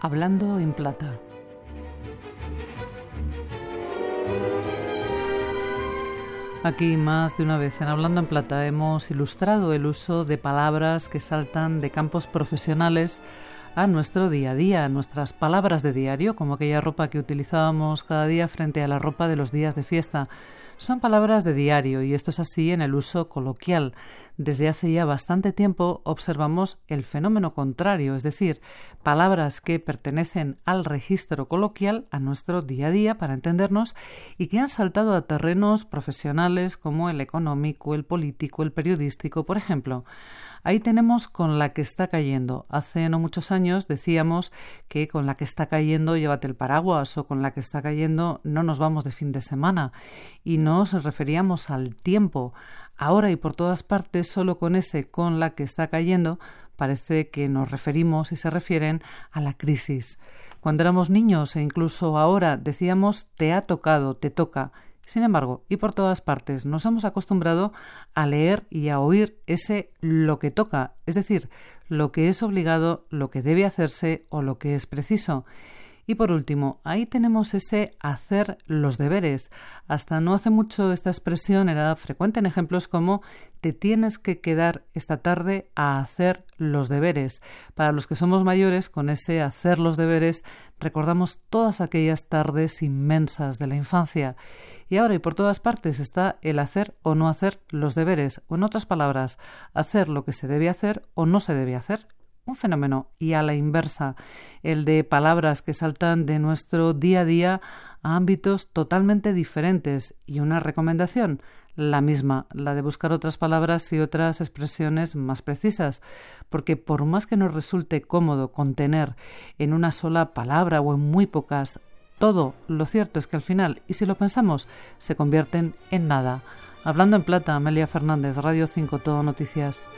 Hablando en plata. Aquí más de una vez en Hablando en Plata hemos ilustrado el uso de palabras que saltan de campos profesionales a nuestro día a día, nuestras palabras de diario, como aquella ropa que utilizábamos cada día frente a la ropa de los días de fiesta. Son palabras de diario y esto es así en el uso coloquial. Desde hace ya bastante tiempo observamos el fenómeno contrario, es decir, palabras que pertenecen al registro coloquial, a nuestro día a día, para entendernos, y que han saltado a terrenos profesionales como el económico, el político, el periodístico, por ejemplo. Ahí tenemos con la que está cayendo. Hace no muchos años decíamos que con la que está cayendo llévate el paraguas o con la que está cayendo no nos vamos de fin de semana y nos referíamos al tiempo. Ahora y por todas partes, solo con ese con la que está cayendo, parece que nos referimos y se refieren a la crisis. Cuando éramos niños e incluso ahora decíamos te ha tocado, te toca sin embargo, y por todas partes, nos hemos acostumbrado a leer y a oír ese lo que toca, es decir, lo que es obligado, lo que debe hacerse o lo que es preciso. Y por último, ahí tenemos ese hacer los deberes. Hasta no hace mucho esta expresión era frecuente en ejemplos como te tienes que quedar esta tarde a hacer los deberes. Para los que somos mayores, con ese hacer los deberes recordamos todas aquellas tardes inmensas de la infancia. Y ahora y por todas partes está el hacer o no hacer los deberes, o en otras palabras, hacer lo que se debe hacer o no se debe hacer un fenómeno y a la inversa, el de palabras que saltan de nuestro día a día a ámbitos totalmente diferentes y una recomendación, la misma, la de buscar otras palabras y otras expresiones más precisas, porque por más que nos resulte cómodo contener en una sola palabra o en muy pocas todo, lo cierto es que al final, y si lo pensamos, se convierten en nada. Hablando en plata, Amelia Fernández, Radio 5, Todo Noticias.